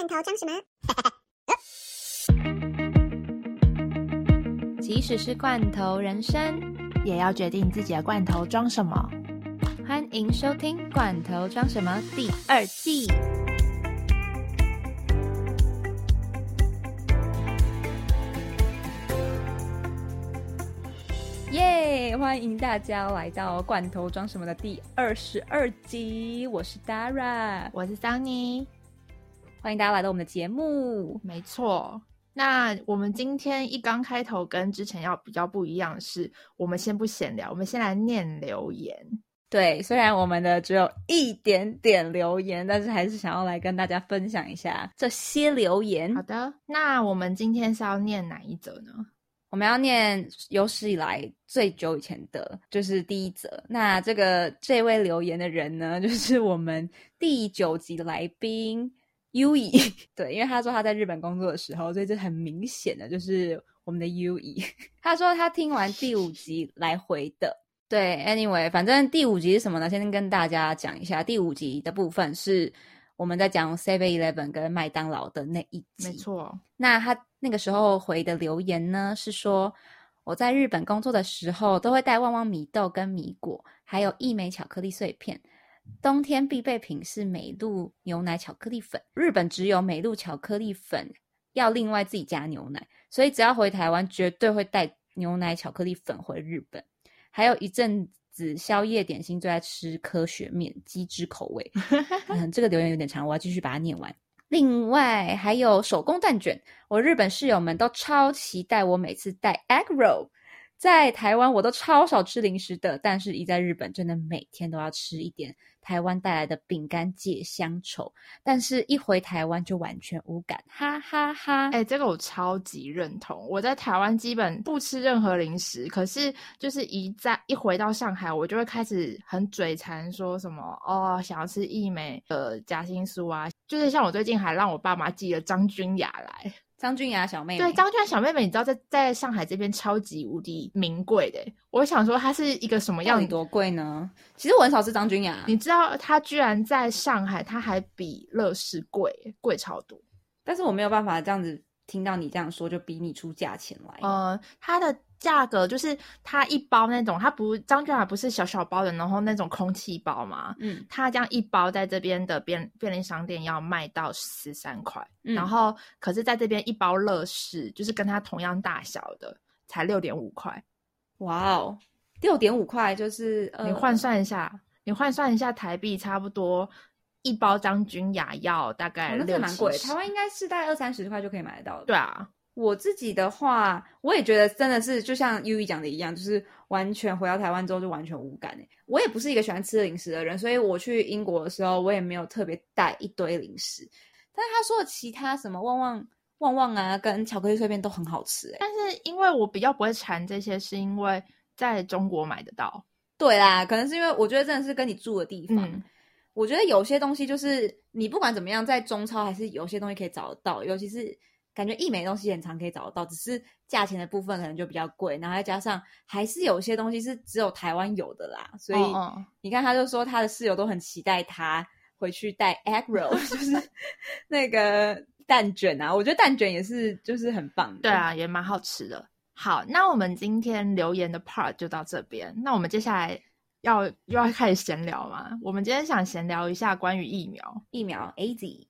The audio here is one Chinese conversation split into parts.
罐头装什么？即使是罐头人生，也要决定自己的罐头装什么。欢迎收听《罐头装什么》第二季。耶！欢迎大家来到《罐头装什么》的第二十二集，我是 Dara，我是 Sunny，欢迎大家来到我们的节目。没错，那我们今天一刚开头跟之前要比较不一样的是，我们先不闲聊，我们先来念留言。对，虽然我们的只有一点点留言，但是还是想要来跟大家分享一下这些留言。好的，那我们今天是要念哪一则呢？我们要念有史以来最久以前的，就是第一则。那这个这位留言的人呢，就是我们第九集的来宾 U 以。对，因为他说他在日本工作的时候，所以这很明显的就是我们的 U 以。他说他听完第五集来回的。对，Anyway，反正第五集是什么呢？先跟大家讲一下，第五集的部分是我们在讲 Seven Eleven 跟麦当劳的那一集。没错，那他那个时候回的留言呢，是说我在日本工作的时候，都会带旺旺米豆跟米果，还有一枚巧克力碎片。冬天必备品是美露牛奶巧克力粉，日本只有美露巧克力粉要另外自己加牛奶，所以只要回台湾，绝对会带牛奶巧克力粉回日本。还有一阵子宵夜点心最爱吃科学面鸡汁口味，嗯，这个留言有点长，我要继续把它念完。另外还有手工蛋卷，我日本室友们都超期待我每次带 egg roll。在台湾我都超少吃零食的，但是一在日本真的每天都要吃一点台湾带来的饼干解乡愁。但是一回台湾就完全无感，哈哈哈！哎，这个我超级认同。我在台湾基本不吃任何零食，可是就是一在一回到上海，我就会开始很嘴馋，说什么哦，想要吃益美的夹心酥啊。就是像我最近还让我爸妈寄了张君雅来。张君雅小妹妹，对张君雅小妹妹，你知道在在上海这边超级无敌名贵的。我想说，它是一个什么样？多贵呢？其实我很少吃张君雅。你知道，它居然在上海，它还比乐事贵，贵超多。但是我没有办法这样子听到你这样说，就比你出价钱来。呃，它的。价格就是它一包那种，它不张俊雅不是小小包的，然后那种空气包嘛，嗯，它这样一包在这边的便便利商店要卖到十三块，然后可是在这边一包乐事就是跟它同样大小的才六点五块，哇哦，六点五块就是你换算一下，你换算一下台币差不多一包张君雅要大概六蛮贵，台湾应该是大概二三十块就可以买得到的，对啊。我自己的话，我也觉得真的是就像 U E 讲的一样，就是完全回到台湾之后就完全无感诶。我也不是一个喜欢吃零食的人，所以我去英国的时候，我也没有特别带一堆零食。但是他说的其他什么旺旺旺旺啊，跟巧克力碎片都很好吃诶。但是因为我比较不会馋这些，是因为在中国买得到。对啦，可能是因为我觉得真的是跟你住的地方，我觉得有些东西就是你不管怎么样，在中超还是有些东西可以找得到，尤其是。感觉一枚东西很常可以找得到，只是价钱的部分可能就比较贵，然后再加上还是有些东西是只有台湾有的啦，所以你看他就说他的室友都很期待他回去带 egg roll，就是那个蛋卷啊，我觉得蛋卷也是就是很棒，对啊，也蛮好吃的。好，那我们今天留言的 part 就到这边，那我们接下来要又要开始闲聊嘛？我们今天想闲聊一下关于疫苗，疫苗 A Z，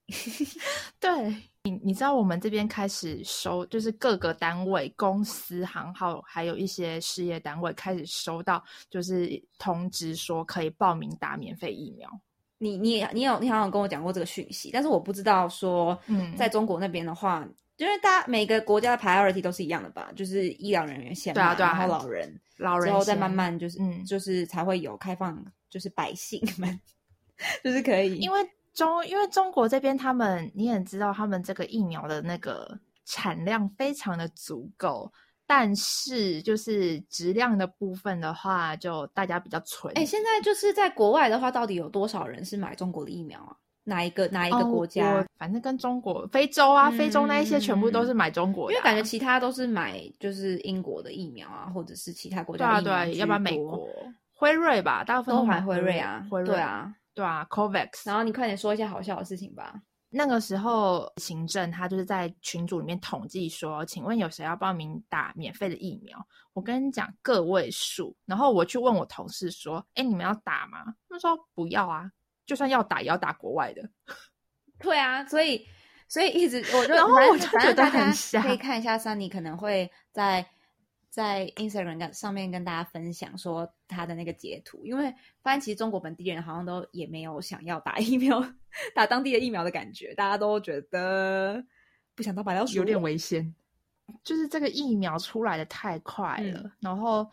对。你你知道我们这边开始收，就是各个单位、公司、行号，还有一些事业单位开始收到，就是通知说可以报名打免费疫苗。你你你有你好像跟我讲过这个讯息，但是我不知道说，嗯，在中国那边的话，就是大家每个国家的 priority 都是一样的吧？就是医疗人员先，对啊对啊，然后老人，老人之后再慢慢就是嗯，就是才会有开放，就是百姓们，就是可以，因为。中，因为中国这边他们你也知道，他们这个疫苗的那个产量非常的足够，但是就是质量的部分的话，就大家比较存。哎，现在就是在国外的话，到底有多少人是买中国的疫苗啊？哪一个哪一个国家？反正跟中国、非洲啊、非洲那一些全部都是买中国，因为感觉其他都是买就是英国的疫苗啊，或者是其他国家。对啊，对，要不然美国辉瑞吧，大部分都买辉瑞啊，辉瑞啊。对啊，Covax。然后你快点说一下好笑的事情吧。那个时候行政他就是在群组里面统计说，请问有谁要报名打免费的疫苗？我跟你讲个位数，然后我去问我同事说，哎，你们要打吗？他们说不要啊，就算要打也要打国外的。对啊，所以所以一直我就然后我就觉得很可以看一下 Sunny 可能会在。在 Instagram 上面跟大家分享说他的那个截图，因为发现其实中国本地人好像都也没有想要打疫苗、打当地的疫苗的感觉，大家都觉得不想当白老鼠，有点危险。就是这个疫苗出来的太快了，然后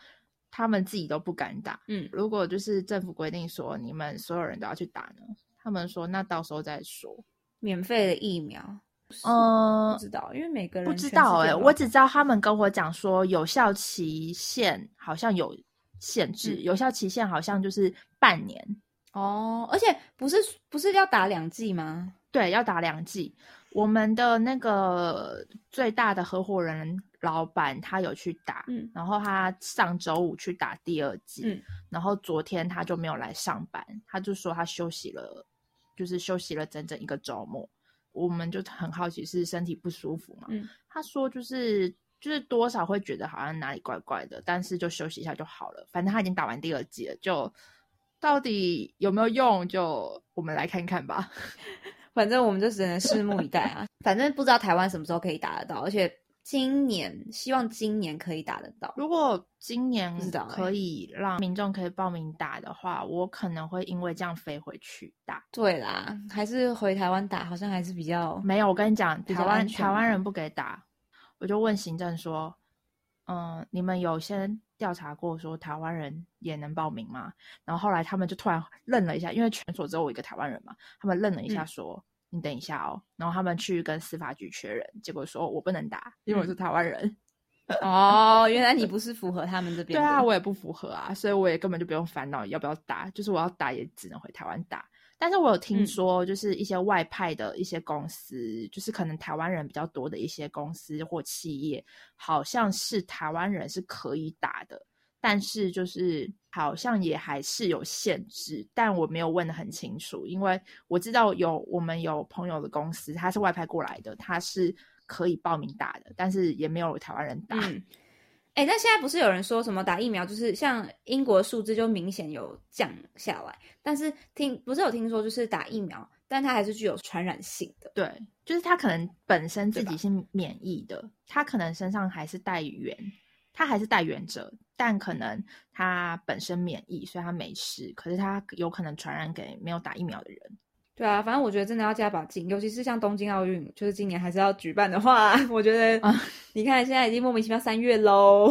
他们自己都不敢打。嗯，如果就是政府规定说你们所有人都要去打呢，他们说那到时候再说，免费的疫苗。嗯，不知道，因为每个人不知道哎，我只知道他们跟我讲说有效期限好像有限制，有效期限好像就是半年哦，而且不是不是要打两剂吗？对，要打两剂。我们的那个最大的合伙人老板他有去打，嗯，然后他上周五去打第二剂，嗯，然后昨天他就没有来上班，他就说他休息了，就是休息了整整一个周末。我们就很好奇是身体不舒服嘛？嗯，他说就是就是多少会觉得好像哪里怪怪的，但是就休息一下就好了。反正他已经打完第二剂了，就到底有没有用，就我们来看看吧。反正我们就只能拭目以待啊。反正不知道台湾什么时候可以打得到，而且。今年希望今年可以打得到。如果今年可以让民众可以报名打的话，我可能会因为这样飞回去打。对啦，还是回台湾打，好像还是比较没有。我跟你讲，台湾台湾人不给打，我就问行政说：“嗯，你们有先调查过说台湾人也能报名吗？”然后后来他们就突然愣了一下，因为全所只有我一个台湾人嘛，他们愣了一下说。你等一下哦，然后他们去跟司法局确认，结果说我不能打，因为我是台湾人。哦，原来你不是符合他们这边。对啊，我也不符合啊，所以我也根本就不用烦恼要不要打，就是我要打也只能回台湾打。但是我有听说，就是一些外派的一些公司，就是可能台湾人比较多的一些公司或企业，好像是台湾人是可以打的。但是就是好像也还是有限制，但我没有问的很清楚，因为我知道有我们有朋友的公司，他是外派过来的，他是可以报名打的，但是也没有台湾人打。哎，但现在不是有人说什么打疫苗，就是像英国数字就明显有降下来，但是听不是有听说就是打疫苗，但它还是具有传染性的。对，就是他可能本身自己是免疫的，他可能身上还是带源。他还是带原者，但可能他本身免疫，所以他没事。可是他有可能传染给没有打疫苗的人。对啊，反正我觉得真的要加把劲，尤其是像东京奥运，就是今年还是要举办的话，我觉得你看现在已经莫名其妙三月喽。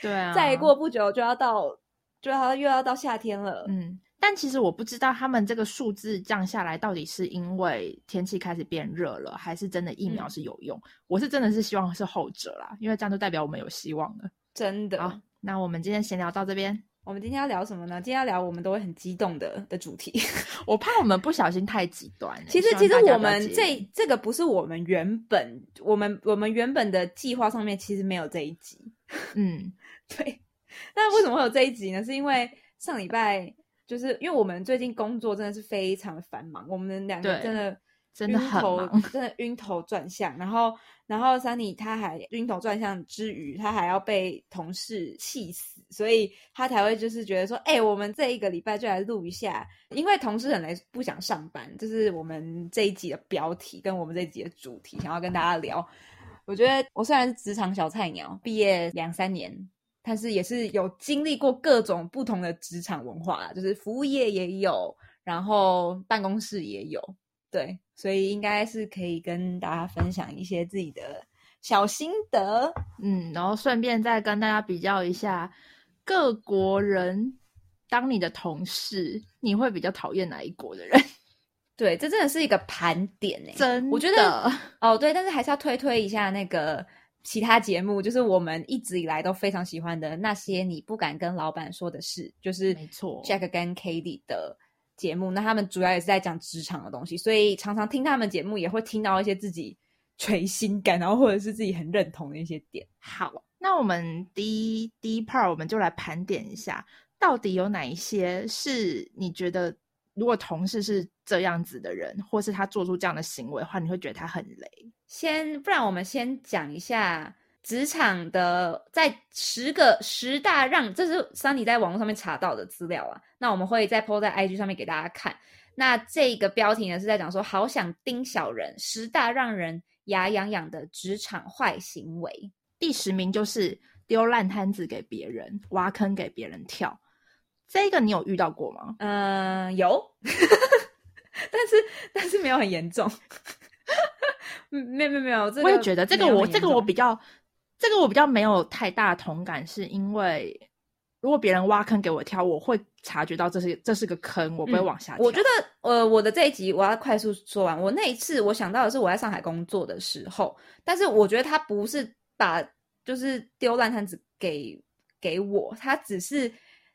对啊，再过不久就要到，就要又要到夏天了。嗯。但其实我不知道他们这个数字降下来到底是因为天气开始变热了，还是真的疫苗是有用。我是真的是希望是后者啦，因为这样就代表我们有希望了。真的。好，那我们今天闲聊到这边。我们今天要聊什么呢？今天要聊我们都会很激动的的主题。我怕我们不小心太极端。其实，其实我们这这个不是我们原本我们我们原本的计划上面其实没有这一集。嗯，对。那为什么会有这一集呢？是因为上礼拜。就是因为我们最近工作真的是非常的繁忙，我们两个真的真的很忙，真的晕头转向。然后，然后 Sunny 他还晕头转向之余，他还要被同事气死，所以他才会就是觉得说，哎，我们这一个礼拜就来录一下，因为同事很来不想上班，这是我们这一集的标题跟我们这一集的主题，想要跟大家聊。我觉得我虽然是职场小菜鸟，毕业两三年。但是也是有经历过各种不同的职场文化，就是服务业也有，然后办公室也有，对，所以应该是可以跟大家分享一些自己的小心得，嗯，然后顺便再跟大家比较一下各国人当你的同事，你会比较讨厌哪一国的人？对，这真的是一个盘点诶，真我觉得 哦，对，但是还是要推推一下那个。其他节目就是我们一直以来都非常喜欢的那些你不敢跟老板说的事，就是没错，Jack 跟 k a t i e 的节目。那他们主要也是在讲职场的东西，所以常常听他们节目也会听到一些自己垂心感，然后或者是自己很认同的一些点。好，那我们第一第一 part 我们就来盘点一下，到底有哪一些是你觉得。如果同事是这样子的人，或是他做出这样的行为的话，你会觉得他很雷？先，不然我们先讲一下职场的在十个十大让，这是 Sunny 在网络上面查到的资料啊。那我们会再 po 在 IG 上面给大家看。那这个标题呢是在讲说，好想盯小人，十大让人牙痒痒的职场坏行为。第十名就是丢烂摊子给别人，挖坑给别人跳。这个你有遇到过吗？嗯，有，但是但是没有很严重。没有没有没有，我也觉得这个我这个我比较这个我比较没有太大同感，是因为如果别人挖坑给我跳，我会察觉到这是这是个坑，我不会往下。我觉得呃，我的这一集我要快速说完。我那一次我想到的是我在上海工作的时候，但是我觉得他不是把就是丢烂摊子给给我，他只是。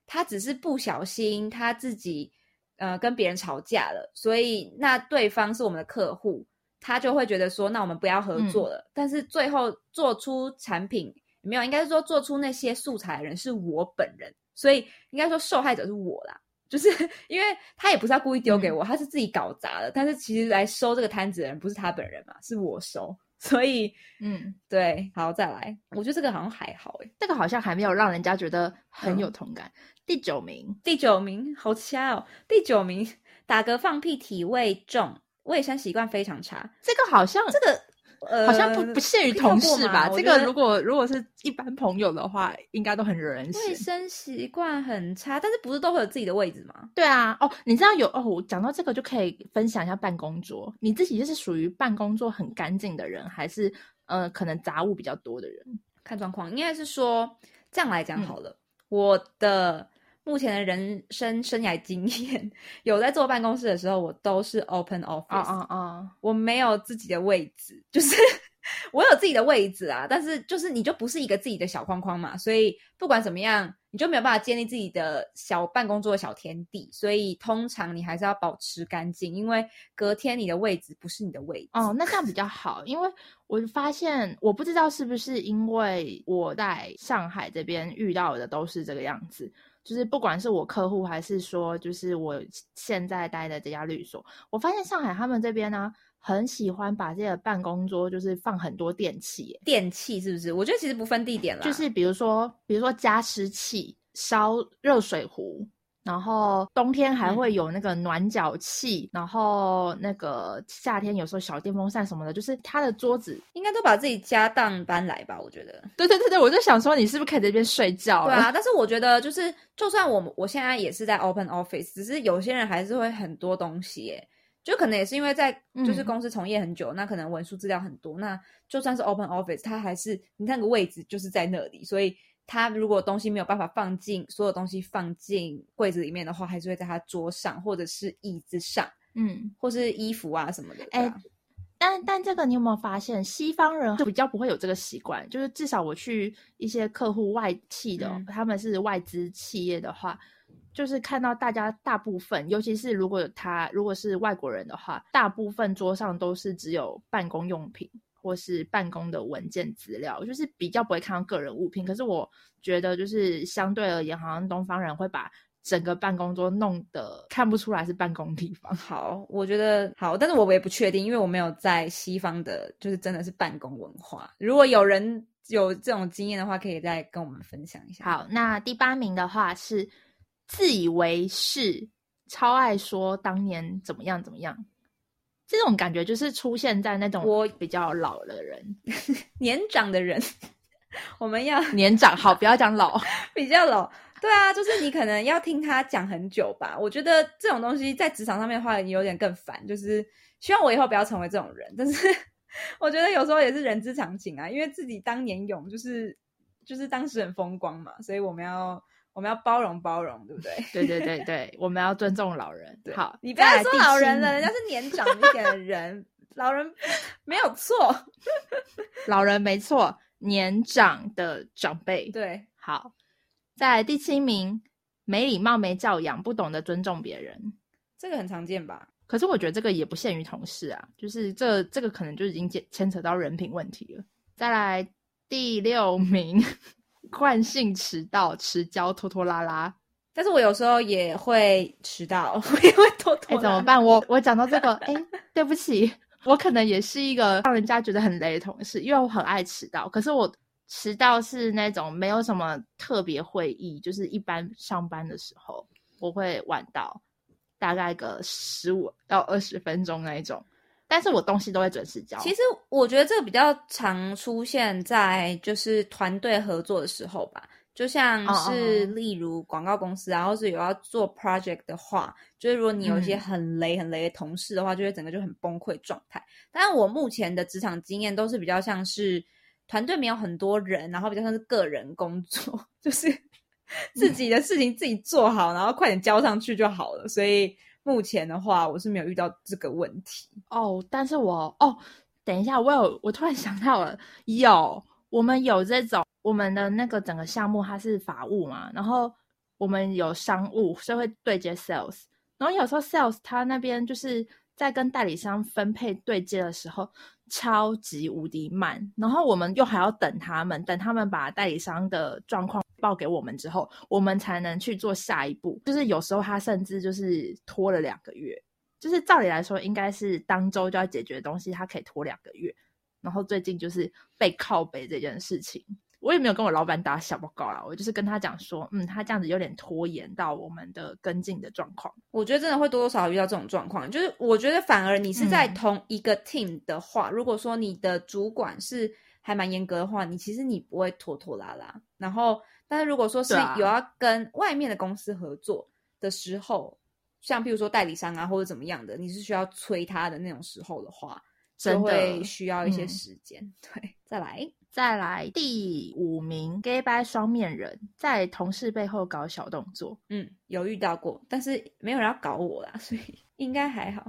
他只是不小心，他自己呃跟别人吵架了，所以那对方是我们的客户，他就会觉得说，那我们不要合作了。但是最后做出产品没有，应该是说做出那些素材的人是我本人，所以应该说受害者是我啦。就是 因为他也不是他故意丢给我，他是自己搞砸的。但是其实来收这个摊子的人不是他本人嘛，是我收。所以，嗯，对，好，再来。我觉得这个好像还好，诶，这个好像还没有让人家觉得很有同感。第九名，第九名，好掐哦！第九名，打嗝放屁，体味重，卫生习惯非常差。这个好像，这个。好像不不限于同事吧？这个如果如果是一般朋友的话，应该都很惹人卫生习惯很差，但是不是都会有自己的位置吗？对啊，哦，你知道有哦，我讲到这个就可以分享一下办公桌。你自己就是属于办公桌很干净的人，还是呃可能杂物比较多的人？看状况，应该是说这样来讲好了。我的。目前的人生生涯经验，有在坐办公室的时候，我都是 open office。啊啊啊！我没有自己的位置，就是 我有自己的位置啊，但是就是你就不是一个自己的小框框嘛，所以不管怎么样，你就没有办法建立自己的小办公桌的小天地。所以通常你还是要保持干净，因为隔天你的位置不是你的位置。哦，那这样比较好，因为我发现我不知道是不是因为我在上海这边遇到的都是这个样子。就是不管是我客户还是说，就是我现在待的这家律所，我发现上海他们这边呢，很喜欢把这个办公桌就是放很多电器，电器是不是？我觉得其实不分地点了，就是比如说，比如说加湿器、烧热水壶。然后冬天还会有那个暖脚器，然后那个夏天有时候小电风扇什么的，就是他的桌子应该都把自己家当搬来吧？我觉得。对对对对，我就想说你是不是可以在这边睡觉？对啊，但是我觉得就是，就算我我现在也是在 open office，只是有些人还是会很多东西，耶，就可能也是因为在就是公司从业很久，那可能文书资料很多，那就算是 open office，他还是你那个位置就是在那里，所以。他如果东西没有办法放进所有东西放进柜子里面的话，还是会在他桌上或者是椅子上，嗯，或是衣服啊什么的。哎，但但这个你有没有发现，西方人就比较不会有这个习惯？就是至少我去一些客户外企的，他们是外资企业的话，就是看到大家大部分，尤其是如果他如果是外国人的话，大部分桌上都是只有办公用品。或是办公的文件资料，就是比较不会看到个人物品。可是我觉得，就是相对而言，好像东方人会把整个办公桌弄得看不出来是办公地方。好，我觉得好，但是我也不确定，因为我没有在西方的，就是真的是办公文化。如果有人有这种经验的话，可以再跟我们分享一下。好，那第八名的话是自以为是，超爱说当年怎么样怎么样。这种感觉就是出现在那种我比较老的人、年长的人，我们要 年长好，不要讲老，比较老。对啊，就是你可能要听他讲很久吧。我觉得这种东西在职场上面的话，你有点更烦。就是希望我以后不要成为这种人，但是 我觉得有时候也是人之常情啊，因为自己当年勇，就是就是当时很风光嘛，所以我们要。我们要包容包容，对不对？对对对对，我们要尊重老人。好，你不要说老人了，人家是年长一点的人，老人 没有错，老人没错，年长的长辈。对，好，在第七名，没礼貌、没教养、不懂得尊重别人，这个很常见吧？可是我觉得这个也不限于同事啊，就是这这个可能就已经牵牵扯到人品问题了。再来第六名。惯性迟到、迟交、拖拖拉拉，但是我有时候也会迟到，我也会拖拖。哎，怎么办？我我讲到这个，哎，对不起，我可能也是一个让人家觉得很雷的同事，因为我很爱迟到。可是我迟到是那种没有什么特别会议，就是一般上班的时候，我会晚到大概个十五到二十分钟那一种。但是我东西都会准时交。其实我觉得这个比较常出现在就是团队合作的时候吧。就像是例如广告公司，然后是有要做 project 的话，就是如果你有一些很雷很雷的同事的话，就会整个就很崩溃状态。但是我目前的职场经验都是比较像是团队没有很多人，然后比较像是个人工作，就是 自己的事情自己做好，然后快点交上去就好了。所以目前的话，我是没有遇到这个问题哦。但是我哦，等一下，我有我突然想到了，有我们有这种。我们的那个整个项目它是法务嘛，然后我们有商务，所以会对接 sales，然后有时候 sales 他那边就是在跟代理商分配对接的时候超级无敌慢，然后我们又还要等他们，等他们把代理商的状况报给我们之后，我们才能去做下一步。就是有时候他甚至就是拖了两个月，就是照理来说应该是当周就要解决的东西，他可以拖两个月。然后最近就是被靠背这件事情。我也没有跟我老板打小报告啦，我就是跟他讲说，嗯，他这样子有点拖延到我们的跟进的状况。我觉得真的会多多少少遇到这种状况，就是我觉得反而你是在同一个 team 的话，如果说你的主管是还蛮严格的话，你其实你不会拖拖拉拉。然后，但是如果说是有要跟外面的公司合作的时候，像譬如说代理商啊或者怎么样的，你是需要催他的那种时候的话，就会需要一些时间。对，再来。再来第五名，gay bye 双面人，在同事背后搞小动作。嗯，有遇到过，但是没有人要搞我啦，所以 应该还好。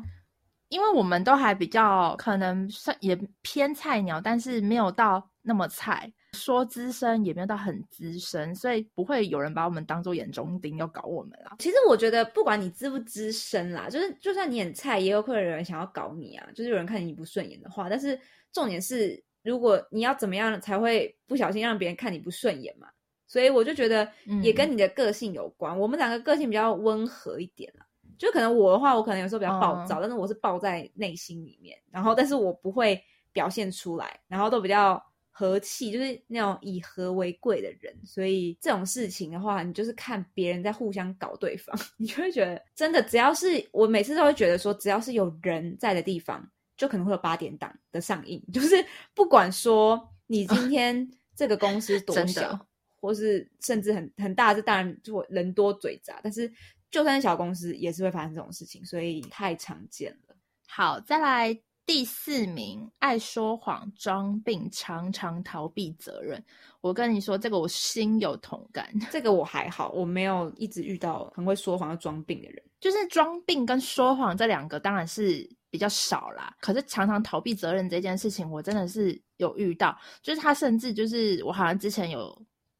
因为我们都还比较可能算也偏菜鸟，但是没有到那么菜，说资深也没有到很资深，所以不会有人把我们当做眼中钉要搞我们啦。其实我觉得不管你资不资深啦，就是就算你很菜，也有可能有人想要搞你啊，就是有人看你不顺眼的话。但是重点是。如果你要怎么样才会不小心让别人看你不顺眼嘛？所以我就觉得也跟你的个性有关。我们两个个性比较温和一点啦，就可能我的话，我可能有时候比较暴躁，但是我是暴在内心里面，然后但是我不会表现出来，然后都比较和气，就是那种以和为贵的人。所以这种事情的话，你就是看别人在互相搞对方，你就会觉得真的，只要是我每次都会觉得说，只要是有人在的地方。就可能会有八点档的上映，就是不管说你今 天这个公司多小，或是甚至很很大，这当然就人多嘴杂，但是就算是小公司也是会发生这种事情，所以太常见了。好，再来第四名，爱说谎、装病、常常逃避责任。我跟你说，这个我心有同感。这个我还好，我没有一直遇到很会说谎、要装病的人。就是装病跟说谎这两个，当然是。比较少啦，可是常常逃避责任这件事情，我真的是有遇到。就是他甚至就是我好像之前有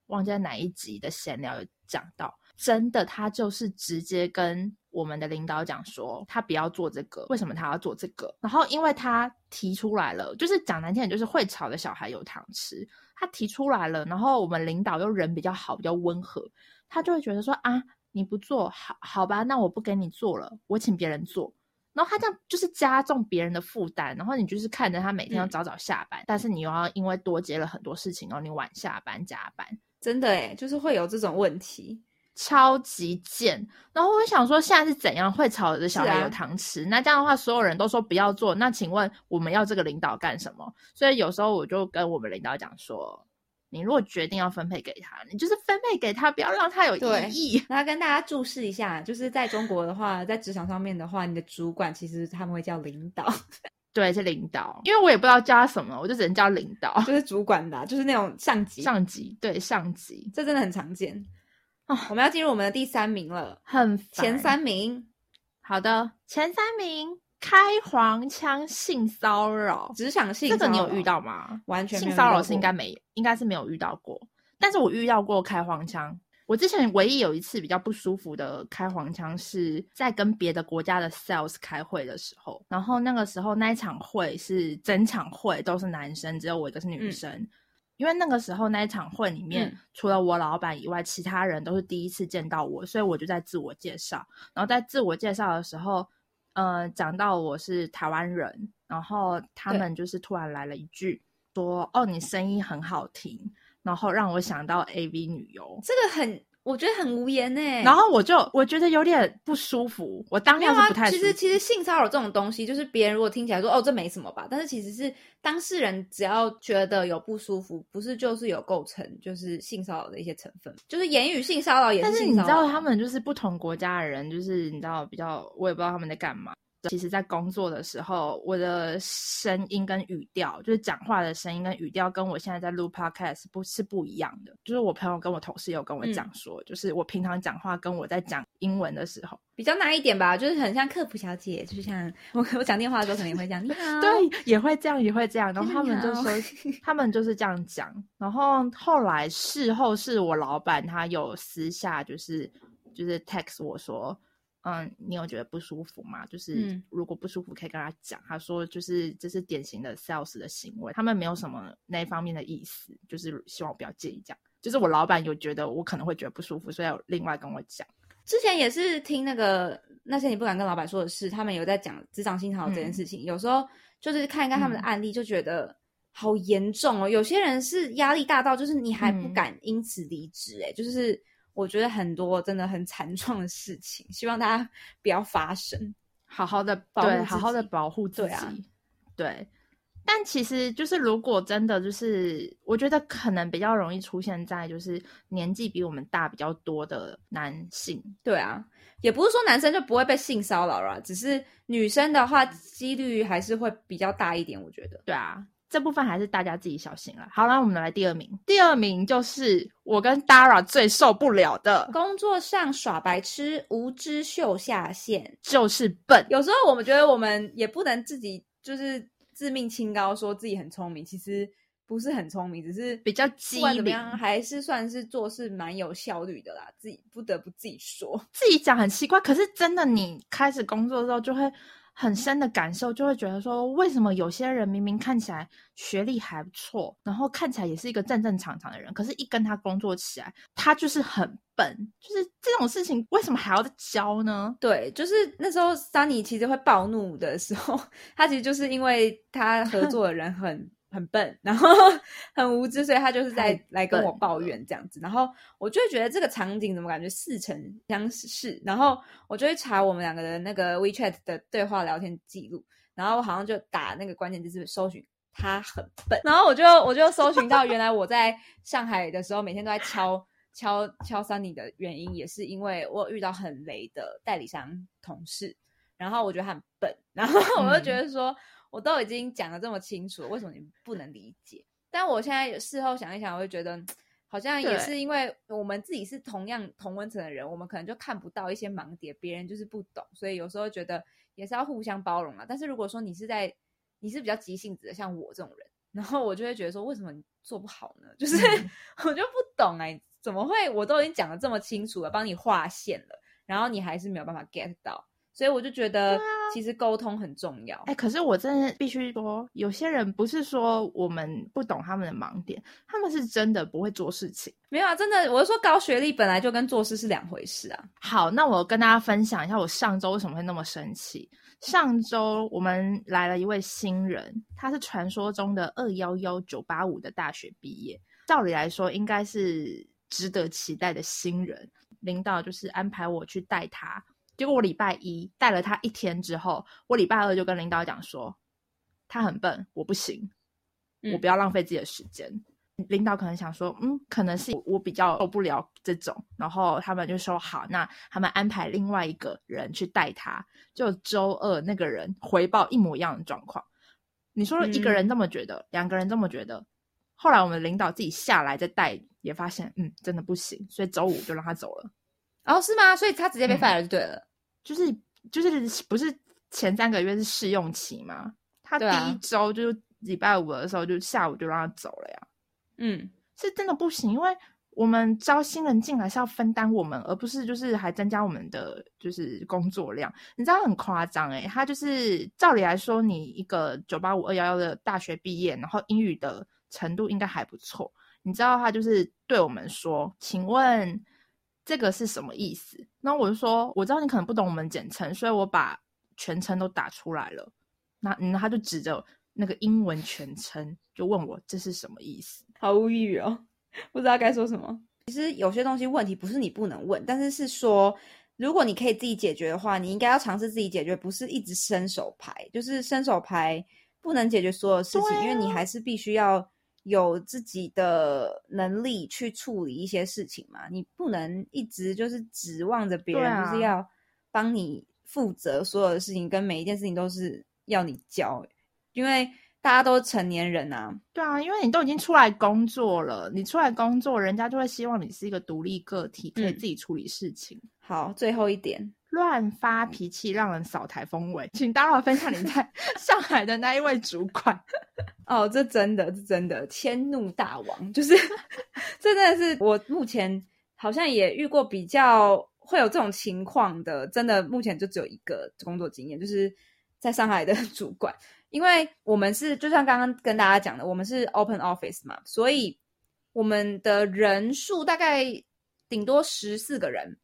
忘记在哪一集的闲聊有讲到，真的他就是直接跟我们的领导讲说，他不要做这个，为什么他要做这个？然后因为他提出来了，就是讲难听点，就是会吵的小孩有糖吃。他提出来了，然后我们领导又人比较好，比较温和，他就会觉得说啊，你不做好好吧，那我不给你做了，我请别人做。然后他这样就是加重别人的负担，然后你就是看着他每天要早早下班，但是你又要因为多接了很多事情，然后你晚下班加班，真的诶就是会有这种问题，超级贱。然后我想说，现在是怎样会吵着小孩有糖吃？那这样的话，所有人都说不要做，那请问我们要这个领导干什么？所以有时候我就跟我们领导讲说。你如果决定要分配给他，你就是分配给他，不要让他有异议。那跟大家注释一下，就是在中国的话，在职场上面的话，你的主管其实他们会叫领导，对，是领导。因为我也不知道叫他什么，我就只能叫领导，就是主管的，就是那种上级，上级，对，上级，这真的很常见啊。我们要进入我们的第三名了，很前三名。好的，前三名。开黄腔性骚扰，职场性这个你有遇到吗？完全性骚扰是应该没，应该是没有遇到过。但是我遇到过开黄腔。我之前唯一有一次比较不舒服的开黄腔，是在跟别的国家的 sales 开会的时候。然后那个时候那一场会是整场会都是男生，只有我一个是女生。因为那个时候那一场会里面，除了我老板以外，其他人都是第一次见到我，所以我就在自我介绍。然后在自我介绍的时候，呃，讲到我是台湾人，然后他们就是突然来了一句说：“哦，你声音很好听。”然后让我想到 A V 女优，这个很。我觉得很无言呢，然后我就我觉得有点不舒服，我当下是不太。其实其实性骚扰这种东西，就是别人如果听起来说哦这没什么吧，但是其实是当事人只要觉得有不舒服，不是就是有构成就是性骚扰的一些成分，就是言语性骚扰也是。但是你知道他们就是不同国家的人，就是你知道比较，我也不知道他们在干嘛。其实，在工作的时候，我的声音跟语调，就是讲话的声音跟语调，跟我现在在录 podcast 不是不一样的。就是我朋友跟我同事有跟我讲说，就是我平常讲话跟我在讲英文的时候比较难一点吧，就是很像客服小姐，就是像我我讲电话的时候肯定会这样，你好，对，也会这样，也会这样。然后他们就说，他们就是这样讲。然后后来事后是我老板他有私下就是就是 text 我说。嗯，你有觉得不舒服吗？就是如果不舒服，可以跟他讲。他说，就是这是典型的 sales 的行为，他们没有什么那方面的意思，就是希望我不要介意这样。就是我老板有觉得我可能会觉得不舒服，所以另外跟我讲。之前也是听那个那些你不敢跟老板说的事，他们有在讲职场性骚扰这件事情。有时候就是看一看他们的案例，就觉得好严重哦。有些人是压力大到，就是你还不敢因此离职，哎，就是。我觉得很多真的很惨状的事情，希望大家不要发生，好好的保对，好好的保护自己。对，但其实就是如果真的就是，我觉得可能比较容易出现在就是年纪比我们大比较多的男性。对啊，也不是说男生就不会被性骚扰了，只是女生的话几率还是会比较大一点。我觉得，对啊。这部分还是大家自己小心了。好了，我们来第二名。第二名就是我跟 Dara 最受不了的，工作上耍白痴、无知秀下限，就是笨。有时候我们觉得我们也不能自己就是自命清高，说自己很聪明，其实不是很聪明，只是比较机灵，还是算是做事蛮有效率的啦。自己不得不自己说，自己讲很奇怪，可是真的你开始工作之后就会。很深的感受，就会觉得说，为什么有些人明明看起来学历还不错，然后看起来也是一个正正常常的人，可是一跟他工作起来，他就是很笨，就是这种事情为什么还要教呢？对，就是那时候 Sunny 其实会暴怒的时候，他其实就是因为他合作的人很。很笨，然后 很无知，所以他就是在来跟我抱怨这样子。然后我就会觉得这个场景怎么感觉似曾相识。然后我就会查我们两个的那个 WeChat 的对话聊天记录，然后我好像就打那个关键字是搜寻他很笨。然后我就我就搜寻到原来我在上海的时候每天都在敲敲敲 Sunny 的原因，也是因为我遇到很雷的代理商同事，然后我觉得他很笨，然后我就觉得说。我都已经讲的这么清楚了，为什么你不能理解？但我现在事后想一想，我会觉得好像也是因为我们自己是同样同温层的人，我们可能就看不到一些盲点，别人就是不懂，所以有时候觉得也是要互相包容啊。但是如果说你是在你是比较急性子的，像我这种人，然后我就会觉得说，为什么你做不好呢？就是 我就不懂哎，怎么会？我都已经讲的这么清楚了，帮你划线了，然后你还是没有办法 get 到。所以我就觉得，其实沟通很重要。哎，可是我真的必须说，有些人不是说我们不懂他们的盲点，他们是真的不会做事情。没有啊，真的，我是说高学历本来就跟做事是两回事啊。好，那我跟大家分享一下，我上周为什么会那么生气。上周我们来了一位新人，他是传说中的二幺幺九八五的大学毕业，照理来说应该是值得期待的新人。领导就是安排我去带他。结果我礼拜一带了他一天之后，我礼拜二就跟领导讲说，他很笨，我不行，我不要浪费自己的时间。领导可能想说，嗯，可能是我比较受不了这种，然后他们就说好，那他们安排另外一个人去带他。就周二那个人回报一模一样的状况。你说一个人这么觉得，两个人这么觉得，后来我们领导自己下来再带，也发现，嗯，真的不行，所以周五就让他走了。哦，是吗？所以他直接被 fire 就对了，就是就是不是前三个月是试用期吗？他第一周就是礼拜五的时候，就下午就让他走了呀。嗯，是真的不行，因为我们招新人进来是要分担我们，而不是就是还增加我们的就是工作量。你知道很夸张诶，他就是照理来说，你一个九八五二幺幺的大学毕业，然后英语的程度应该还不错。你知道他就是对我们说，请问这个是什么意思？那我就说，我知道你可能不懂我们简称，所以我把全称都打出来了。那嗯，他就指着那个英文全称，就问我这是什么意思？好无语哦。不知道该说什么。其实有些东西问题不是你不能问，但是是说，如果你可以自己解决的话，你应该要尝试自己解决，不是一直伸手牌。就是伸手牌不能解决所有事情，因为你还是必须要有自己的能力去处理一些事情嘛。你不能一直就是指望着别人，就是要帮你负责所有的事情，跟每一件事情都是要你教，因为。大家都成年人啊，对啊，因为你都已经出来工作了，你出来工作，人家就会希望你是一个独立个体，可以自己处理事情。好，最后一点，乱发脾气让人扫台风尾，请大佬分享你在 上海的那一位主管。哦，这真的，这真的，迁怒大王，就是这真的是我目前好像也遇过比较会有这种情况的，真的目前就只有一个工作经验，就是在上海的 主管。因为我们是就像刚刚跟大家讲的，我们是 open office 嘛，所以我们的人数大概顶多十四个人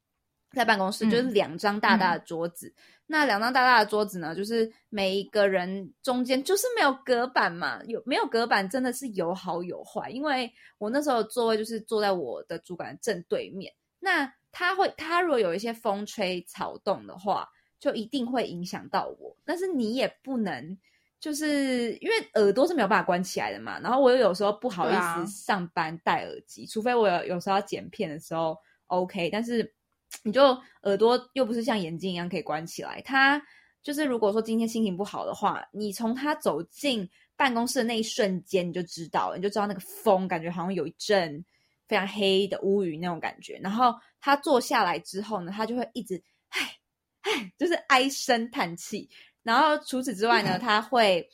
在办公室，就是两张大大的桌子。那两张大大的桌子呢，就是每一个人中间就是没有隔板嘛，有没有隔板真的是有好有坏。因为我那时候座位就是坐在我的主管正对面，那他会他如果有一些风吹草动的话，就一定会影响到我，但是你也不能。就是因为耳朵是没有办法关起来的嘛，然后我又有时候不好意思上班戴耳机，除非我有有时候要剪片的时候 OK，但是你就耳朵又不是像眼睛一样可以关起来。他就是如果说今天心情不好的话，你从他走进办公室的那一瞬间你就知道，你就知道那个风感觉好像有一阵非常黑的乌云那种感觉。然后他坐下来之后呢，他就会一直唉唉，就是唉声叹气。然后除此之外呢，他会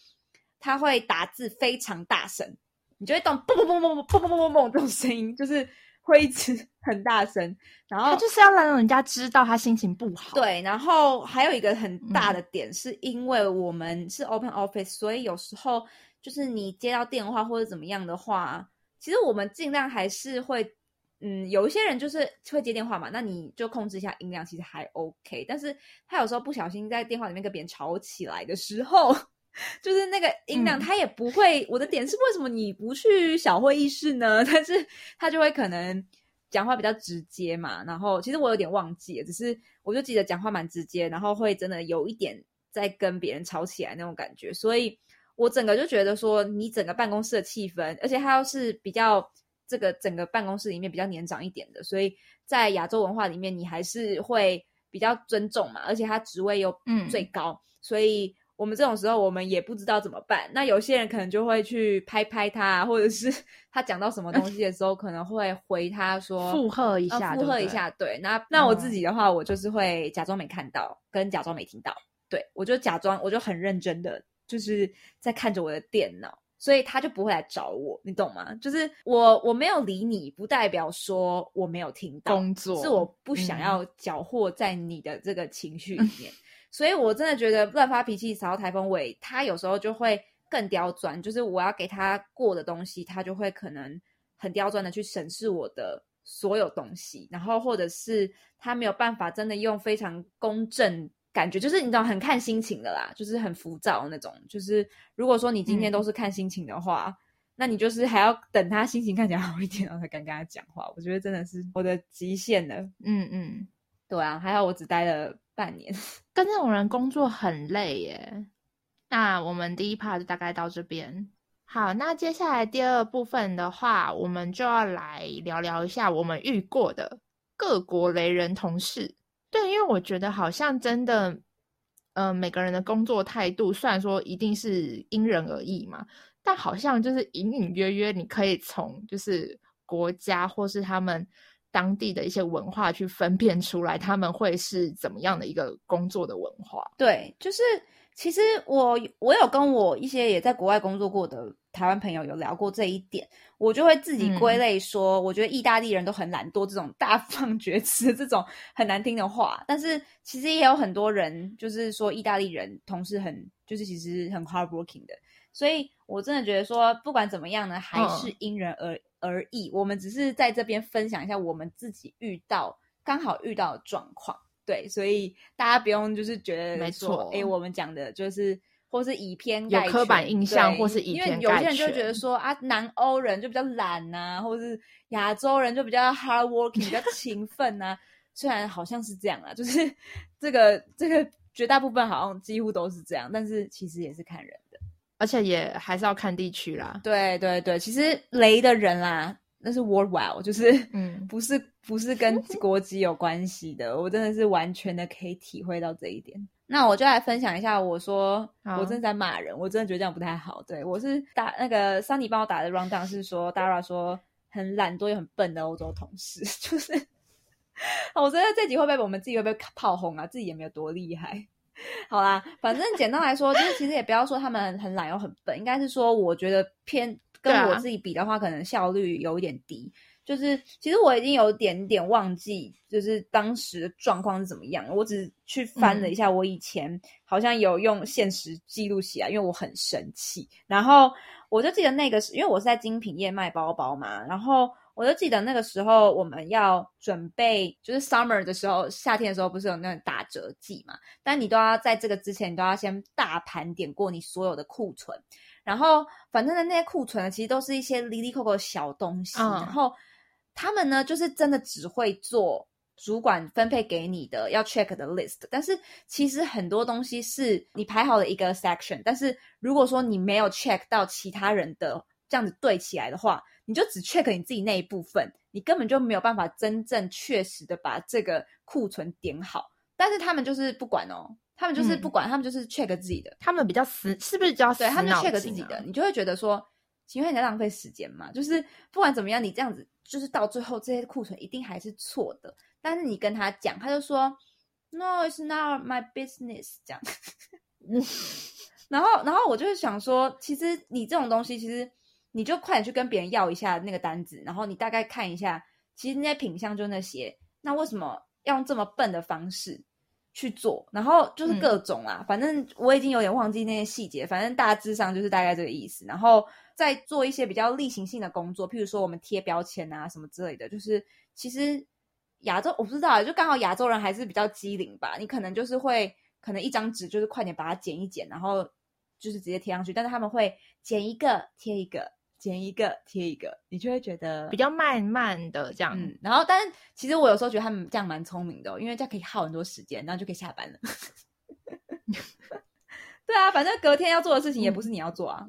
他会打字非常大声，你就会动嘣嘣嘣嘣嘣嘣嘣嘣嘣这种声音，就是会一直 很大声。然后他就是要让人家知道他心情不好。对，然后还有一个很大的点，是因为我们是 open office，所以有时候就是你接到电话或者怎么样的话，其实我们尽量还是会。嗯，有一些人就是会接电话嘛，那你就控制一下音量，其实还 OK。但是他有时候不小心在电话里面跟别人吵起来的时候，就是那个音量他也不会。我的点是为什么你不去小会议室呢？但是他就会可能讲话比较直接嘛。然后其实我有点忘记，只是我就记得讲话蛮直接，然后会真的有一点在跟别人吵起来那种感觉。所以我整个就觉得说，你整个办公室的气氛，而且他又是比较。这个整个办公室里面比较年长一点的，所以在亚洲文化里面，你还是会比较尊重嘛，而且他职位又最高，所以我们这种时候我们也不知道怎么办。那有些人可能就会去拍拍他，或者是 他讲到什么东西的时候，可能会回他说 附和一下，附和一下。对，那那我自己的话，我就是会假装没看到，跟假装没听到。对我就假装，我就很认真的，就是在看着我的电脑。所以他就不会来找我，你懂吗？就是我我没有理你，不代表说我没有听到，工作是我不想要搅和在你的这个情绪里面。所以我真的觉得乱发脾气、扫台风尾，他有时候就会更刁钻。就是我要给他过的东西，他就会可能很刁钻的去审视我的所有东西，然后或者是他没有办法真的用非常公正。感觉就是你知道很看心情的啦，就是很浮躁那种。就是如果说你今天都是看心情的话，那你就是还要等他心情看起来好一点，然后才敢跟他讲话。我觉得真的是我的极限了。嗯嗯，对啊，还好我只待了半年，跟这种人工作很累耶。那我们第一 part 就大概到这边。好，那接下来第二部分的话，我们就要来聊聊一下我们遇过的各国雷人同事。对，因为我觉得好像真的，呃，每个人的工作态度虽然说一定是因人而异嘛，但好像就是隐隐约约，你可以从就是国家或是他们当地的一些文化去分辨出来，他们会是怎么样的一个工作的文化。对，就是其实我我有跟我一些也在国外工作过的台湾朋友有聊过这一点，我就会自己归类说，我觉得意大利人都很懒惰，这种大放厥词这种很难听的话。但是其实也有很多人就是说意大利人同事很就是其实很 hardworking 的，所以我真的觉得说不管怎么样呢，还是因人而而异。我们只是在这边分享一下我们自己遇到刚好遇到的状况。对，所以大家不用就是觉得没错，哎，我们讲的就是或是以偏有刻板印象，或是以因为有些人就觉得说啊，南欧人就比较懒呐，或者是亚洲人就比较 hard working，比较 勤奋呐。虽然好像是这样啊，就是 这个这个绝大部分好像几乎都是这样，但是其实也是看人的，而且也还是要看地区啦。对对对，其实雷的人啦。那是 worldwide，就是嗯，不是不是跟国籍有关系的。我真的是完全的可以体会到这一点。那我就来分享一下，我说我真的在骂人，我真的觉得这样不太好。对我是打那个 Sunny 帮我打的 rundown 是说 Dara 说很懒惰又很笨的欧洲同事，就是我觉得这集会不会我们自己会被炮轰啊？自己也没有多厉害。好啦，反正简单来说，就是其实也不要说他们很懒又很笨，应该是说我觉得偏。跟我自己比的话，可能效率有一点低。就是其实我已经有点点忘记，就是当时的状况是怎么样。我只去翻了一下，我以前好像有用现实记录起来，因为我很生气。然后我就记得那个是因为我是在精品业卖包包嘛，然后我就记得那个时候我们要准备，就是 summer 的时候，夏天的时候不是有那种打折季嘛？但你都要在这个之前，你都要先大盘点过你所有的库存。然后，反正的那些库存呢，其实都是一些离离扣扣的小东西。然后他们呢，就是真的只会做主管分配给你的要 check 的 list。但是其实很多东西是你排好了一个 section，但是如果说你没有 check 到其他人的这样子对起来的话，你就只 check 你自己那一部分，你根本就没有办法真正确实的把这个库存点好。但是他们就是不管哦。他们就是不管，他们就是 check 自己的，他们比较死，是不是叫对？他们 check 自己的，你就会觉得说，请问你在浪费时间嘛？就是不管怎么样，你这样子，就是到最后这些库存一定还是错的。但是你跟他讲，他就说，No，it's not my business，这样。然后，然后我就是想说，其实你这种东西，其实你就快点去跟别人要一下那个单子，然后你大概看一下，其实那些品相就那些，那为什么要用这么笨的方式？去做，然后就是各种啊，反正我已经有点忘记那些细节，反正大致上就是大概这个意思。然后再做一些比较例行性的工作，譬如说我们贴标签啊什么之类的。就是其实亚洲我不知道，就刚好亚洲人还是比较机灵吧。你可能就是会可能一张纸就是快点把它剪一剪，然后就是直接贴上去，但是他们会剪一个贴一个。剪一个贴一个，你就会觉得比较慢慢的这样。然后，但是其实我有时候觉得他们这样蛮聪明的，因为这样可以耗很多时间，然后就可以下班了。对啊，反正隔天要做的事情也不是你要做啊。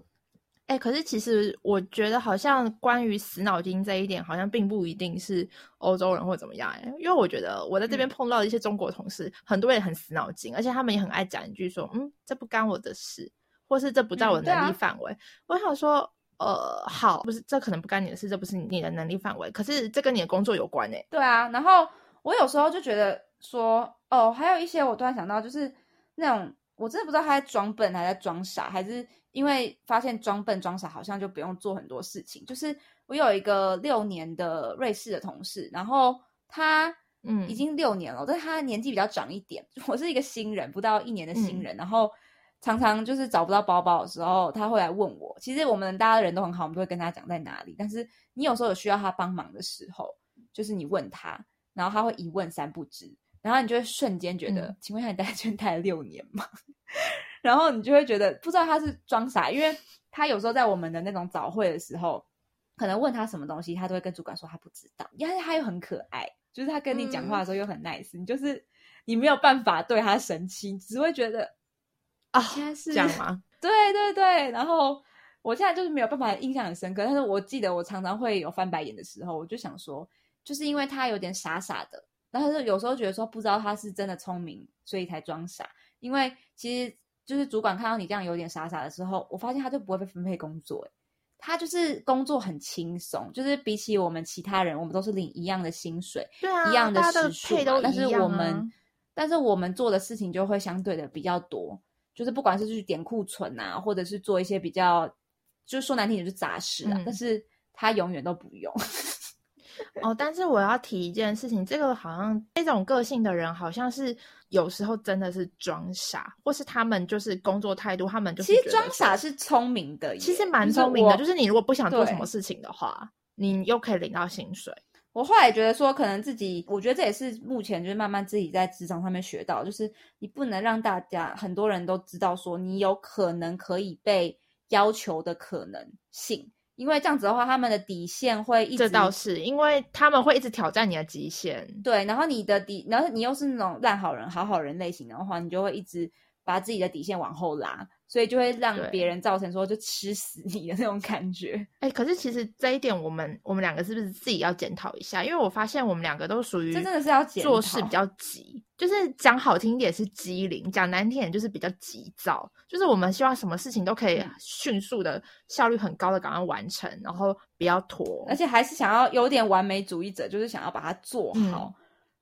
哎，可是其实我觉得好像关于死脑筋这一点，好像并不一定是欧洲人或怎么样。哎，因为我觉得我在这边碰到的一些中国同事，很多也很死脑筋，而且他们也很爱讲一句说：“嗯，这不干我的事，或是这不在我能力范围。”我想说。呃，好，不是，这可能不干你的事，这不是你的能力范围。可是这跟你的工作有关诶。对啊，然后我有时候就觉得说，哦，还有一些我突然想到，就是那种我真的不知道他在装笨还在装傻，还是因为发现装笨装傻好像就不用做很多事情。就是我有一个六年的瑞士的同事，然后他嗯已经六年了，但是他年纪比较长一点。我是一个新人，不到一年的新人，然后。常常就是找不到包包的时候，他会来问我。其实我们大家人都很好，我们都会跟他讲在哪里。但是你有时候有需要他帮忙的时候，就是你问他，然后他会一问三不知，然后你就会瞬间觉得，请问一下你待在这边待了六年吗？然后你就会觉得不知道他是装傻，因为他有时候在我们的那种早会的时候，可能问他什么东西，他都会跟主管说他不知道。但是他又很可爱，就是他跟你讲话的时候又很 nice，你就是你没有办法对他生气，只会觉得。啊，现在是这样吗？对对对，然后我现在就是没有办法印象很深刻，但是我记得我常常会有翻白眼的时候，我就想说，就是因为他有点傻傻的，然后就有时候觉得说不知道他是真的聪明，所以才装傻。因为其实就是主管看到你这样有点傻傻的时候，我发现他就不会被分配工作，他就是工作很轻松，就是比起我们其他人，我们都是领一样的薪水，对啊，一样的时数，但是我们但是我们做的事情就会相对的比较多。就是不管是去点库存啊，或者是做一些比较，就是说难听点就是杂事啊，但是他永远都不用。哦，但是我要提一件事情，这个好像这种个性的人，好像是有时候真的是装傻，或是他们就是工作态度，他们就其实装傻是聪明的，其实蛮聪明的。就是你如果不想做什么事情的话，你又可以领到薪水。我后来觉得说，可能自己，我觉得这也是目前就是慢慢自己在职场上面学到，就是你不能让大家很多人都知道说你有可能可以被要求的可能性。因为这样子的话，他们的底线会一直。这倒是，因为他们会一直挑战你的极限。对，然后你的底，然后你又是那种烂好人、好好人类型的话，你就会一直把自己的底线往后拉。所以就会让别人造成说就吃死你的那种感觉。哎，可是其实这一点，我们我们两个是不是自己要检讨一下？因为我发现我们两个都属于真的是要做事比较急，就是讲好听点是机灵，讲难听点就是比较急躁。就是我们希望什么事情都可以迅速的、效率很高的赶快完成，然后不要拖，而且还是想要有点完美主义者，就是想要把它做好。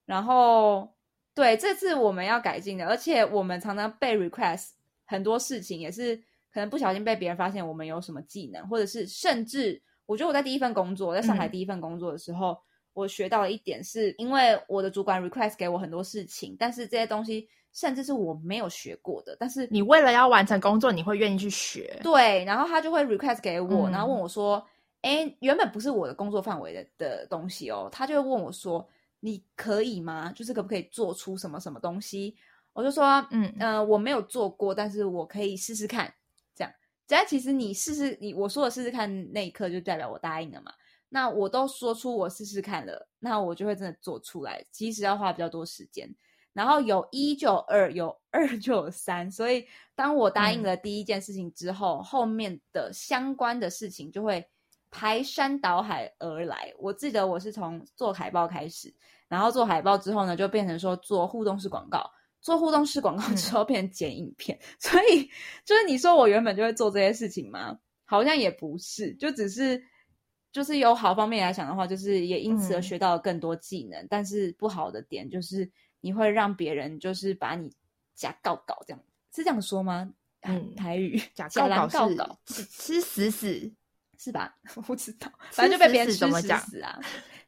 然后对，这次我们要改进的，而且我们常常被 request。很多事情也是可能不小心被别人发现我们有什么技能，或者是甚至我觉得我在第一份工作，在上海第一份工作的时候，我学到了一点，是因为我的主管 request 给我很多事情，但是这些东西甚至是我没有学过的，但是你为了要完成工作，你会愿意去学。对，然后他就会 request 给我，然后问我说：“哎，原本不是我的工作范围的的东西哦。”他就会问我说：“你可以吗？就是可不可以做出什么什么东西？”我就说，嗯呃，我没有做过，但是我可以试试看。这样，只要其实你试试，你我说的试试看那一刻，就代表我答应了嘛。那我都说出我试试看了，那我就会真的做出来。其实要花比较多时间，然后有一就有二，有二就有三。所以当我答应了第一件事情之后，后面的相关的事情就会排山倒海而来。我记得我是从做海报开始，然后做海报之后呢，就变成说做互动式广告。做互动式广告 之后变成剪影片，所以就是你说我原本就会做这些事情吗？好像也不是，就只是就是有好方面来讲的话，就是也因此而学到了更多技能。但是不好的点就是你会让别人就是把你假告告这样，是这样说吗？嗯，台语假告告是吃死死是吧？我不知道，反正就被别人吃死死啊。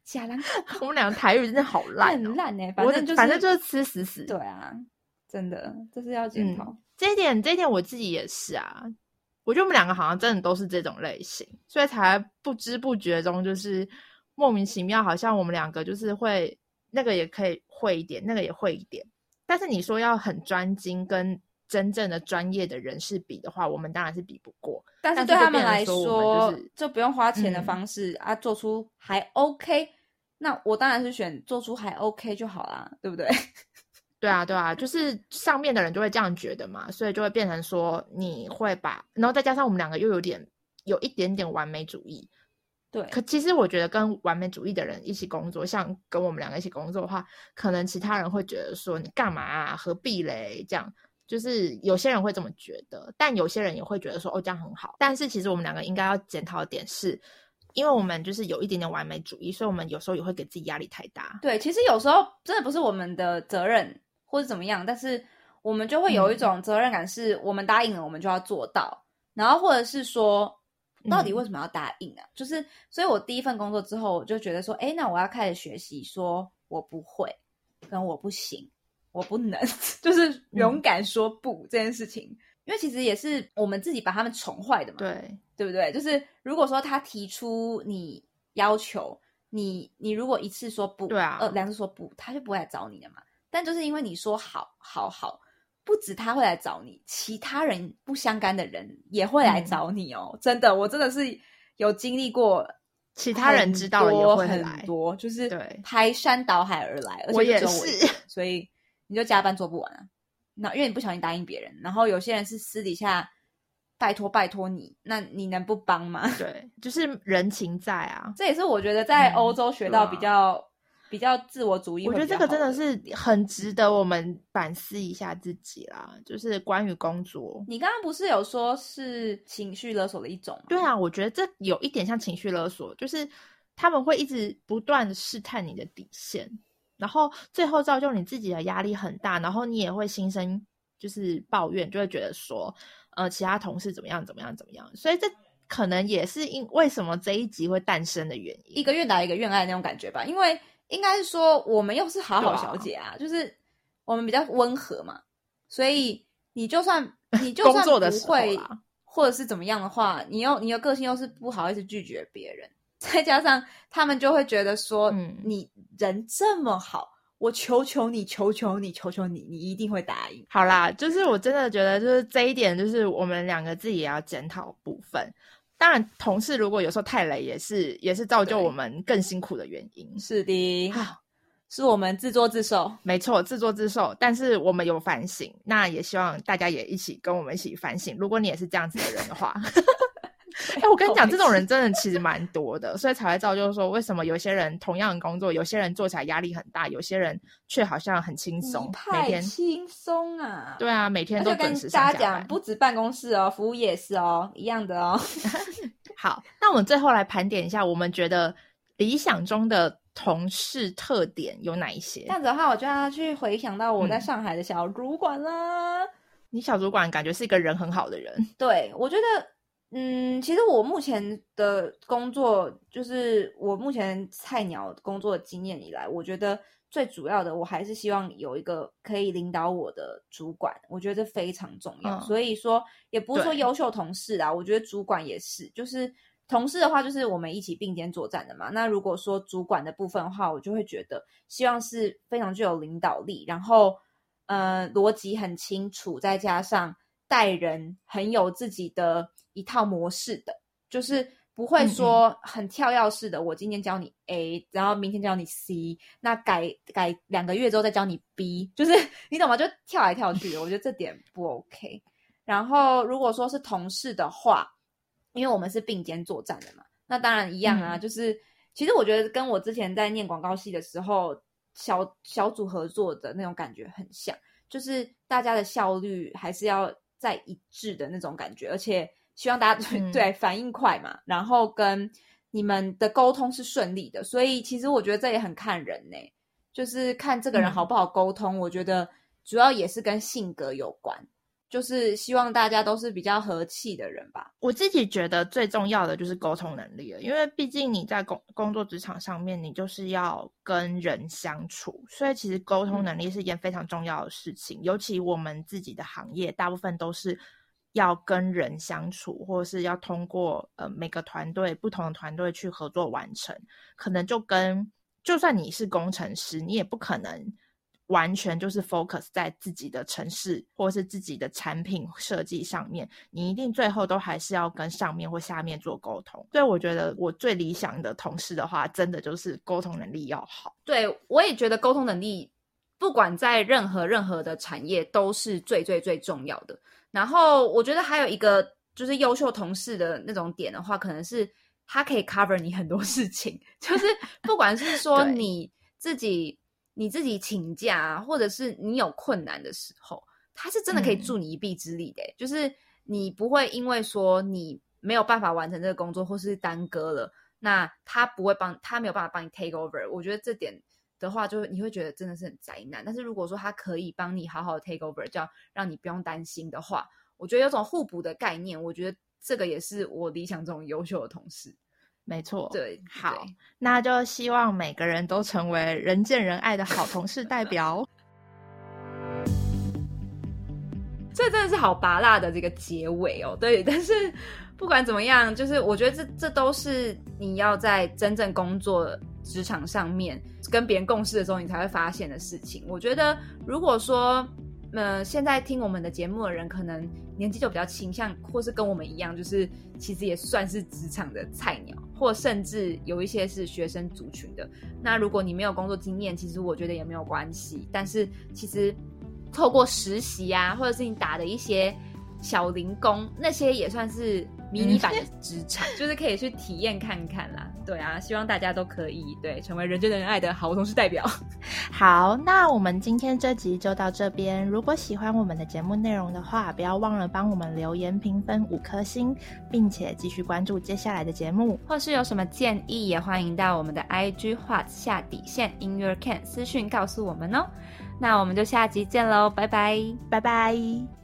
假蓝，我们两个台语真的好烂，很烂呢。反正就是，反正就是吃死死。对啊，真的，这是要检讨。这一点，这一点我自己也是啊。我觉得我们两个好像真的都是这种类型，所以才不知不觉中就是莫名其妙，好像我们两个就是会那个也可以会一点，那个也会一点。但是你说要很专精跟真正的专业的人士比的话，我们当然是比不过。但是对他们来说，就不用花钱的方式啊，做出还 OK。那我当然是选做出还 OK 就好啦，对不对？对啊，对啊，就是上面的人就会这样觉得嘛，所以就会变成说你会把，然后再加上我们两个又有点有一点点完美主义，对。可其实我觉得跟完美主义的人一起工作，像跟我们两个一起工作的话，可能其他人会觉得说你干嘛啊，何必嘞？这样就是有些人会这么觉得，但有些人也会觉得说哦这样很好。但是其实我们两个应该要检讨的点是。因为我们就是有一点点完美主义，所以我们有时候也会给自己压力太大。对，其实有时候真的不是我们的责任或者怎么样，但是我们就会有一种责任感，是我们答应了，我们就要做到。然后或者是说，到底为什么要答应啊？就是，所以我第一份工作之后，我就觉得说，哎，那我要开始学习，说我不会，跟我不行，我不能，就是勇敢说不这件事情。因为其实也是我们自己把他们宠坏的嘛，对对不对？就是如果说他提出你要求，你你如果一次说不，对啊，呃，两次说不，他就不会来找你的嘛。但就是因为你说好，好，好，不止他会来找你，其他人不相干的人也会来找你哦。真的，我真的是有经历过，其他人知道也会很多，就是对排山倒海而来，我也是，所以你就加班做不完啊。那因为你不小心答应别人，然后有些人是私底下拜托拜托你，那你能不帮吗？对，就是人情在啊。这也是我觉得在欧洲学到比较比较自我主义。我觉得这个真的是很值得我们反思一下自己啦。就是关于工作，你刚刚不是有说是情绪勒索的一种？对啊，我觉得这有一点像情绪勒索，就是他们会一直不断的试探你的底线。然后最后造就你自己的压力很大，然后你也会心生就是抱怨，就会觉得说，呃，其他同事怎么样怎么样怎么样，所以这可能也是因为什么这一集会诞生的原因，一个愿打一个愿挨那种感觉吧。因为应该是说我们又是好好小姐啊，就是我们比较温和嘛，所以你就算 你就算不会或者是怎么样的话，你又你的个性又是不好意思拒绝别人，再加上他们就会觉得说，嗯，你人这么好。我求求你，求求你，求求你，你一定会答应。好啦，就是我真的觉得，就是这一点，就是我们两个自己也要检讨部分。当然，同事如果有时候太累，也是也是造就我们更辛苦的原因。是的，是我们自作自受。没错，自作自受。但是我们有反省，那也希望大家也一起跟我们一起反省。如果你也是这样子的人的话。哎，我跟你讲，这种人真的其实蛮多的，所以才会造就说，为什么有些人同样的工作，有些人做起来压力很大，有些人却好像很轻松，每天轻松啊？对啊，每天都准时上下班。不止办公室哦，服务也是哦，一样的哦。好，那我们最后来盘点一下，我们觉得理想中的同事特点有哪一些？这样子的话，我就要去回想到我在上海的小主管啦。你小主管感觉是一个人很好的人，对我觉得。嗯，其实我目前的工作，就是我目前菜鸟工作的经验以来，我觉得最主要的，我还是希望有一个可以领导我的主管，我觉得这非常重要。所以说，也不是说优秀同事啊，我觉得主管也是，就是同事的话，就是我们一起并肩作战的嘛。那如果说主管的部分的话，我就会觉得希望是非常具有领导力，然后呃逻辑很清楚，再加上待人很有自己的。一套模式的，就是不会说很跳跃式的。我今天教你 A，然后明天教你 C，那改改两个月之后再教你 B，就是 你懂吗？就跳来跳去的，我觉得这点不 OK。然后如果说是同事的话，因为我们是并肩作战的嘛，那当然一样啊。就是其实我觉得跟我之前在念广告系的时候，小小组合作的那种感觉很像，就是大家的效率还是要在一致的那种感觉，而且。希望大家对 反应快嘛，然后跟你们的沟通是顺利的，所以其实我觉得这也很看人呢，就是看这个人好不好沟通。我觉得主要也是跟性格有关，就是希望大家都是比较和气的人吧。我自己觉得最重要的就是沟通能力了，因为毕竟你在工工作职场上面，你就是要跟人相处，所以其实沟通能力是一件非常重要的事情。尤其我们自己的行业，大部分都是。要跟人相处，或者是要通过呃每个团队不同的团队去合作完成，可能就跟就算你是工程师，你也不可能完全就是 focus 在自己的城市或是自己的产品设计上面，你一定最后都还是要跟上面或下面做沟通。所以我觉得我最理想的同事的话，真的就是沟通能力要好。对我也觉得沟通能力，不管在任何任何的产业都是最最最重要的。然后我觉得还有一个就是优秀同事的那种点的话，可能是他可以 cover 你很多事情，就是不管是说你自己你自己请假，或者是你有困难的时候，他是真的可以助你一臂之力的。就是你不会因为说你没有办法完成这个工作，或是耽搁了，那他不会帮他没有办法帮你 take over。我觉得这点的话，就你会觉得真的是很灾难。但是如果说他可以帮你好好的 take over，叫让你不用担心的话，我觉得有种互补的概念。我觉得这个也是我理想中优秀的同事。没错，对，好，那就希望每个人都成为人见人爱的好同事代表。这真的是好拔辣的这个结尾哦。对，但是不管怎么样，就是我觉得这这都是你要在真正工作。职场上面跟别人共事的时候，你才会发现的事情。我觉得，如果说，呃，现在听我们的节目的人，可能年纪就比较轻，像或是跟我们一样，就是其实也算是职场的菜鸟，或甚至有一些是学生族群的。那如果你没有工作经验，其实我觉得也没有关系。但是其实透过实习啊，或者是你打的一些小零工，那些也算是。迷你版的职场，就是可以去体验看看啦。对啊，希望大家都可以对成为人见人爱的好同事代表。好，那我们今天这集就到这边。如果喜欢我们的节目内容的话，不要忘了帮我们留言评分五颗星，并且继续关注接下来的节目。或是有什么建议，也欢迎到我们的 IG 画下底线 In Your Can 私讯告诉我们哦。那我们就下集见喽，拜拜，拜拜。